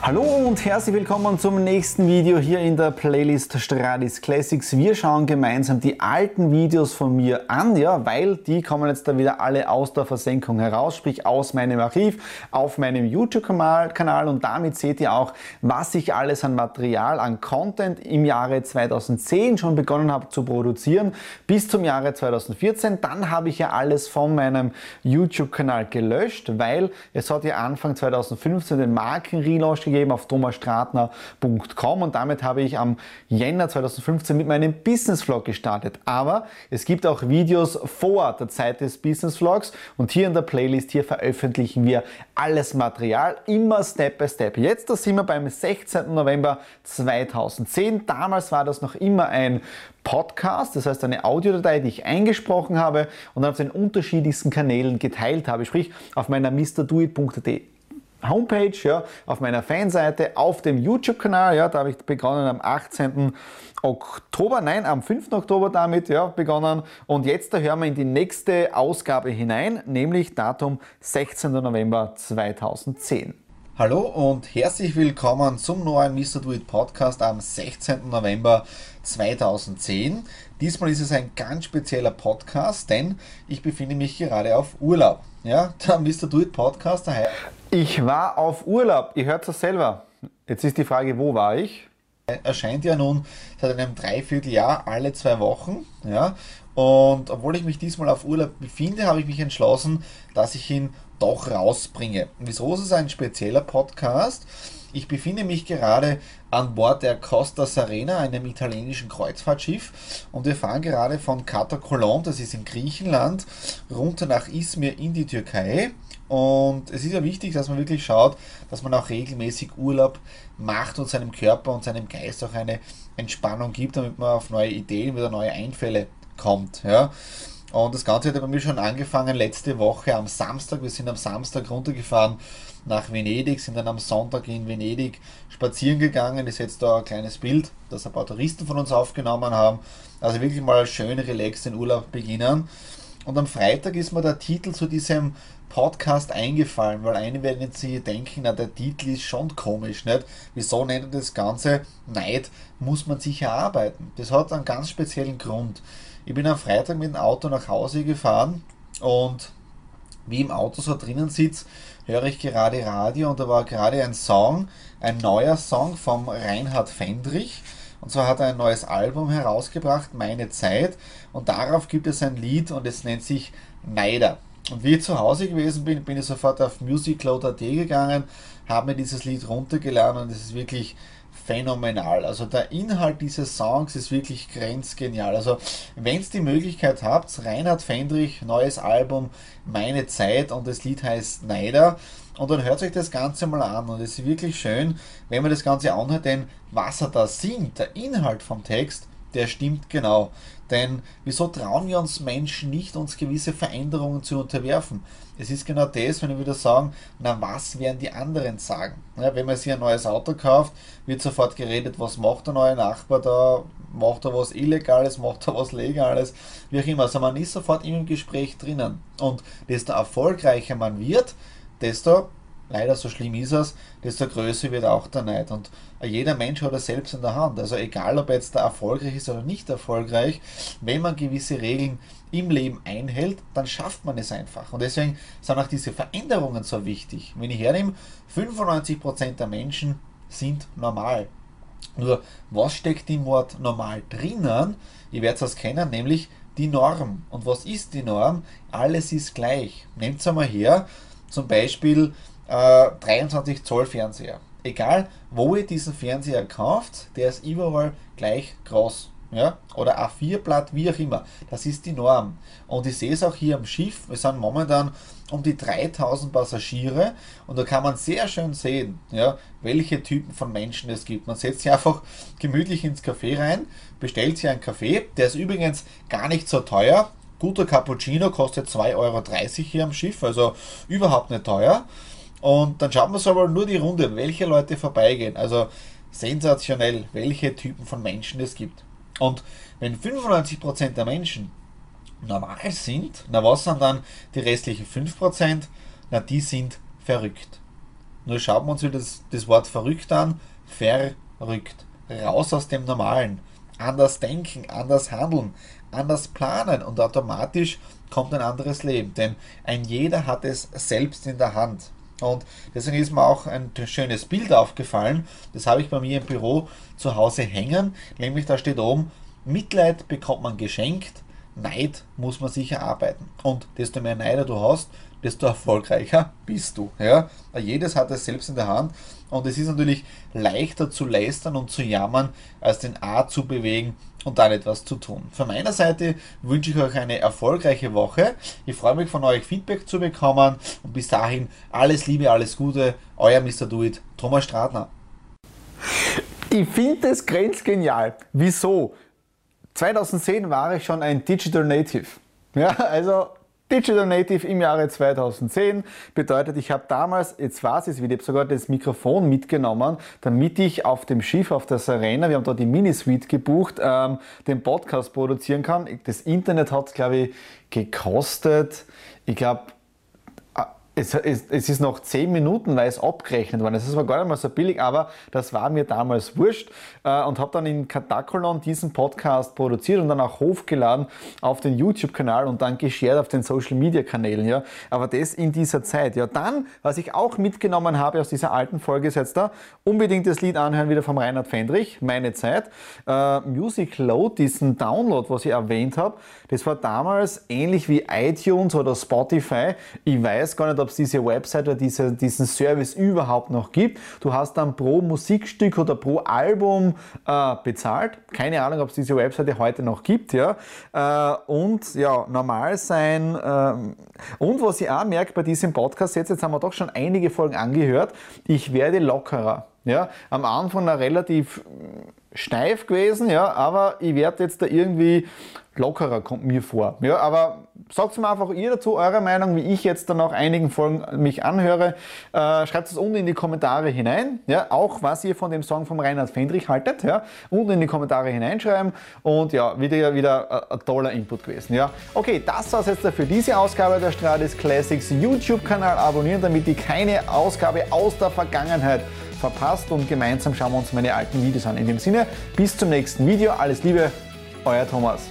Hallo und herzlich willkommen zum nächsten Video hier in der Playlist Stradis Classics. Wir schauen gemeinsam die alten Videos von mir an, ja, weil die kommen jetzt da wieder alle aus der Versenkung heraus, sprich aus meinem Archiv, auf meinem YouTube-Kanal und damit seht ihr auch, was ich alles an Material, an Content im Jahre 2010 schon begonnen habe zu produzieren, bis zum Jahre 2014. Dann habe ich ja alles von meinem YouTube-Kanal gelöscht, weil es hat ja Anfang 2015 den Marken-Relaunch gegeben auf thomasstratner.com und damit habe ich am Jänner 2015 mit meinem Business Vlog gestartet. Aber es gibt auch Videos vor der Zeit des Business Vlogs und hier in der Playlist hier veröffentlichen wir alles Material immer Step by Step. Jetzt da sind wir beim 16. November 2010. Damals war das noch immer ein Podcast, das heißt eine Audiodatei, die ich eingesprochen habe und auf den unterschiedlichsten Kanälen geteilt habe, sprich auf meiner mrdoit.de Homepage, ja, auf meiner Fanseite, auf dem YouTube-Kanal, ja, da habe ich begonnen am 18. Oktober, nein, am 5. Oktober damit ja, begonnen und jetzt da hören wir in die nächste Ausgabe hinein, nämlich Datum 16. November 2010. Hallo und herzlich willkommen zum neuen Mr. Do It Podcast am 16. November 2010. Diesmal ist es ein ganz spezieller Podcast, denn ich befinde mich gerade auf Urlaub. Ja, der Mr. Do It Podcast, der ich war auf Urlaub, ihr hört es selber. Jetzt ist die Frage, wo war ich? Erscheint ja nun seit einem Dreivierteljahr alle zwei Wochen. Ja? Und obwohl ich mich diesmal auf Urlaub befinde, habe ich mich entschlossen, dass ich ihn doch rausbringe. Wieso ist es ein spezieller Podcast? Ich befinde mich gerade an Bord der Costa Serena, einem italienischen Kreuzfahrtschiff, und wir fahren gerade von Katakolon, das ist in Griechenland, runter nach Izmir in die Türkei. Und es ist ja wichtig, dass man wirklich schaut, dass man auch regelmäßig Urlaub macht und seinem Körper und seinem Geist auch eine Entspannung gibt, damit man auf neue Ideen, wieder neue Einfälle kommt. Ja. Und das Ganze hat bei mir schon angefangen letzte Woche am Samstag. Wir sind am Samstag runtergefahren nach Venedig, sind dann am Sonntag in Venedig spazieren gegangen. Ist jetzt da ein kleines Bild, das ein paar Touristen von uns aufgenommen haben. Also wirklich mal schön relaxed den Urlaub beginnen. Und am Freitag ist mir der Titel zu diesem Podcast eingefallen, weil einige werden jetzt sich denken, na der Titel ist schon komisch, nicht? Wieso nennt er das Ganze Neid muss man sich erarbeiten? Das hat einen ganz speziellen Grund. Ich bin am Freitag mit dem Auto nach Hause gefahren und wie im Auto so drinnen sitze, höre ich gerade Radio und da war gerade ein Song, ein neuer Song vom Reinhard Fendrich. Und zwar hat er ein neues Album herausgebracht, Meine Zeit. Und darauf gibt es ein Lied und es nennt sich Neider. Und wie ich zu Hause gewesen bin, bin ich sofort auf musicload.at gegangen, habe mir dieses Lied runtergeladen und es ist wirklich phänomenal. Also der Inhalt dieses Songs ist wirklich grenzgenial. Also wenn es die Möglichkeit habt, Reinhard Fendrich, neues Album, Meine Zeit und das Lied heißt Neider. Und dann hört euch das Ganze mal an und es ist wirklich schön, wenn man das Ganze anhört, denn was er da singt, der Inhalt vom Text, der stimmt genau. Denn wieso trauen wir uns Menschen nicht, uns gewisse Veränderungen zu unterwerfen? Es ist genau das, wenn wir wieder sagen, na was werden die anderen sagen? Ja, wenn man sich ein neues Auto kauft, wird sofort geredet, was macht der neue Nachbar da? Macht er was Illegales, macht er was Legales, wie auch immer. Also man ist sofort im Gespräch drinnen. Und desto erfolgreicher man wird, desto leider so schlimm ist es, desto größer wird auch der Neid. Und jeder Mensch hat es selbst in der Hand. Also egal, ob jetzt da erfolgreich ist oder nicht erfolgreich, wenn man gewisse Regeln im Leben einhält, dann schafft man es einfach. Und deswegen sind auch diese Veränderungen so wichtig. Wenn ich hernehme, 95% der Menschen sind normal. Nur, was steckt im Wort normal drinnen? Ihr werdet es kennen, nämlich die Norm. Und was ist die Norm? Alles ist gleich. Nehmt es einmal her, zum Beispiel äh, 23 Zoll Fernseher. Egal, wo ihr diesen Fernseher kauft, der ist überall gleich groß. Ja? Oder A4-Blatt, wie auch immer. Das ist die Norm. Und ich sehe es auch hier am Schiff. Wir sind momentan um die 3000 Passagiere und da kann man sehr schön sehen, ja, welche Typen von Menschen es gibt. Man setzt sich einfach gemütlich ins Café rein, bestellt sich einen Kaffee, der ist übrigens gar nicht so teuer. Guter Cappuccino kostet 2,30 Euro hier am Schiff, also überhaupt nicht teuer. Und dann schauen wir uns aber nur die Runde, welche Leute vorbeigehen. Also sensationell, welche Typen von Menschen es gibt. Und wenn 95% der Menschen normal sind, na was sind dann die restlichen 5%? Na, die sind verrückt. Nur schauen wir uns das, das Wort verrückt an. Verrückt. Raus aus dem Normalen. Anders denken, anders handeln, anders planen und automatisch kommt ein anderes Leben. Denn ein jeder hat es selbst in der Hand. Und deswegen ist mir auch ein schönes Bild aufgefallen. Das habe ich bei mir im Büro zu Hause hängen. Nämlich da steht oben, Mitleid bekommt man geschenkt, Neid muss man sich erarbeiten. Und desto mehr Neider du hast, desto erfolgreicher bist du. Ja? Jedes hat es selbst in der Hand. Und es ist natürlich leichter zu lästern und zu jammern, als den A zu bewegen und dann etwas zu tun. Von meiner Seite wünsche ich euch eine erfolgreiche Woche. Ich freue mich von euch Feedback zu bekommen und bis dahin alles Liebe, alles Gute. Euer Mr. Do It, Thomas Stratner. Ich finde das grenzgenial. Wieso? 2010 war ich schon ein Digital Native. Ja, also Digital Native im Jahre 2010 bedeutet, ich habe damals, jetzt war es wieder, ich habe sogar das Mikrofon mitgenommen, damit ich auf dem Schiff, auf der Serena, wir haben da die Mini-Suite gebucht, ähm, den Podcast produzieren kann. Das Internet hat es, glaube ich, gekostet, ich glaube, es, es, es, ist noch 10 Minuten, weil es abgerechnet worden ist. Das war gar nicht mal so billig, aber das war mir damals wurscht äh, und habe dann in Katakolon diesen Podcast produziert und dann auch hochgeladen auf den YouTube-Kanal und dann geshared auf den Social-Media-Kanälen. Ja. Aber das in dieser Zeit. Ja, dann, was ich auch mitgenommen habe aus dieser alten Folge, ist jetzt da, unbedingt das Lied anhören wieder vom Reinhard Fendrich, Meine Zeit. Äh, Music Load, diesen Download, was ich erwähnt habe, das war damals ähnlich wie iTunes oder Spotify. Ich weiß gar nicht, ob es diese Website oder diese, diesen Service überhaupt noch gibt. Du hast dann pro Musikstück oder pro Album äh, bezahlt. Keine Ahnung, ob es diese Webseite heute noch gibt. Ja? Äh, und ja, normal sein. Äh, und was ich auch merke bei diesem Podcast, jetzt, jetzt haben wir doch schon einige Folgen angehört, ich werde lockerer. Ja, am Anfang noch relativ steif gewesen, ja, aber ich werde jetzt da irgendwie lockerer, kommt mir vor. Ja, aber sagt mir einfach ihr dazu eure Meinung, wie ich jetzt dann nach einigen Folgen mich anhöre. Äh, schreibt es unten in die Kommentare hinein, ja, auch was ihr von dem Song von Reinhard Fendrich haltet, ja, unten in die Kommentare hineinschreiben und ja, wieder, wieder ein, ein toller Input gewesen, ja. Okay, das war's jetzt für diese Ausgabe der Stradis Classics YouTube-Kanal abonnieren, damit ihr keine Ausgabe aus der Vergangenheit verpasst und gemeinsam schauen wir uns meine alten Videos an. In dem Sinne, bis zum nächsten Video. Alles Liebe, euer Thomas.